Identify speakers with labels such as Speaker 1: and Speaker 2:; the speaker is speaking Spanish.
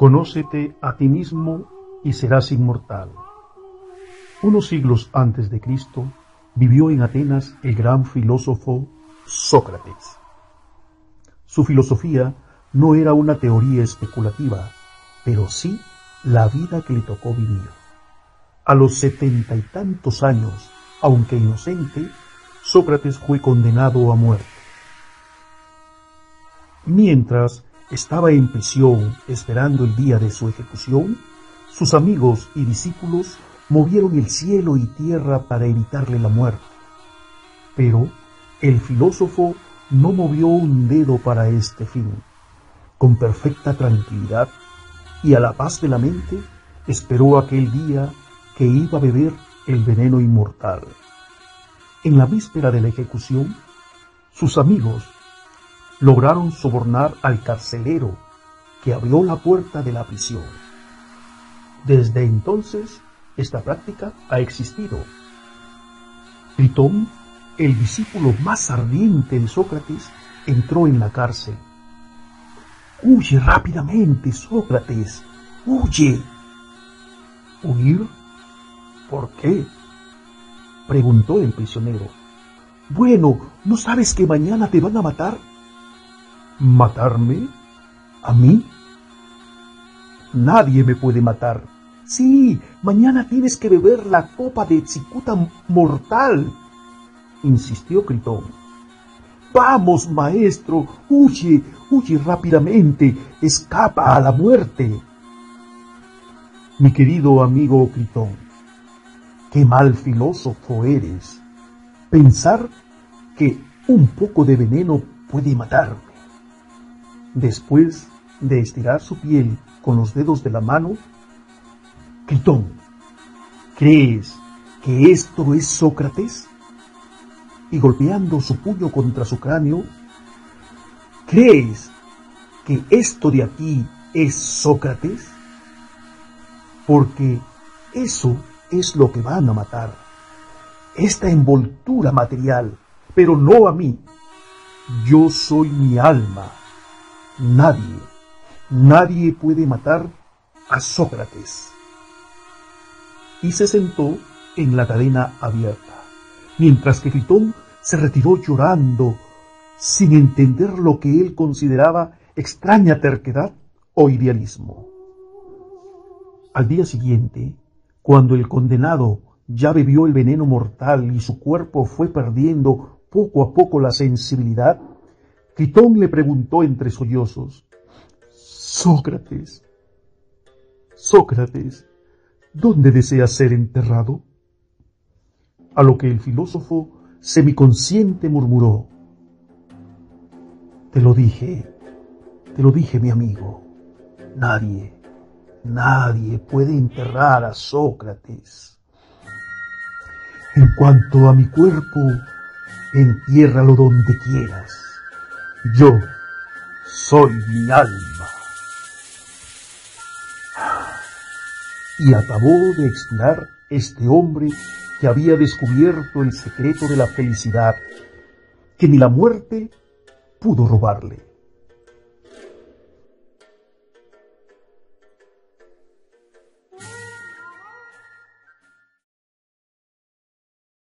Speaker 1: Conócete a ti mismo y serás inmortal. Unos siglos antes de Cristo vivió en Atenas el gran filósofo Sócrates. Su filosofía no era una teoría especulativa, pero sí la vida que le tocó vivir. A los setenta y tantos años, aunque inocente, Sócrates fue condenado a muerte. Mientras estaba en prisión esperando el día de su ejecución, sus amigos y discípulos movieron el cielo y tierra para evitarle la muerte. Pero el filósofo no movió un dedo para este fin. Con perfecta tranquilidad y a la paz de la mente, esperó aquel día que iba a beber el veneno inmortal. En la víspera de la ejecución, sus amigos lograron sobornar al carcelero que abrió la puerta de la prisión. Desde entonces, esta práctica ha existido. Tritón, el discípulo más ardiente de Sócrates, entró en la cárcel. Huye rápidamente, Sócrates, huye. ¿Huir? ¿Por qué? preguntó el prisionero. Bueno, ¿no sabes que mañana te van a matar? ¿Matarme? ¿A mí? Nadie me puede matar. Sí, mañana tienes que beber la copa de cicuta mortal, insistió Critón. Vamos, maestro, huye, huye rápidamente, escapa a la muerte. Mi querido amigo Critón, qué mal filósofo eres. Pensar que un poco de veneno puede matarme. Después de estirar su piel con los dedos de la mano, Critón, ¿crees que esto es Sócrates? Y golpeando su puño contra su cráneo, ¿crees que esto de aquí es Sócrates? Porque eso es lo que van a matar. Esta envoltura material, pero no a mí. Yo soy mi alma Nadie, nadie puede matar a Sócrates. Y se sentó en la cadena abierta, mientras que Critón se retiró llorando, sin entender lo que él consideraba extraña terquedad o idealismo. Al día siguiente, cuando el condenado ya bebió el veneno mortal y su cuerpo fue perdiendo poco a poco la sensibilidad, Critón le preguntó entre sollozos, Sócrates, Sócrates, ¿dónde deseas ser enterrado? A lo que el filósofo semiconsciente murmuró, Te lo dije, te lo dije mi amigo, nadie, nadie puede enterrar a Sócrates. En cuanto a mi cuerpo, entiérralo donde quieras yo soy mi alma. Y acabó de expirar este hombre que había descubierto el secreto de la felicidad, que ni la muerte pudo robarle.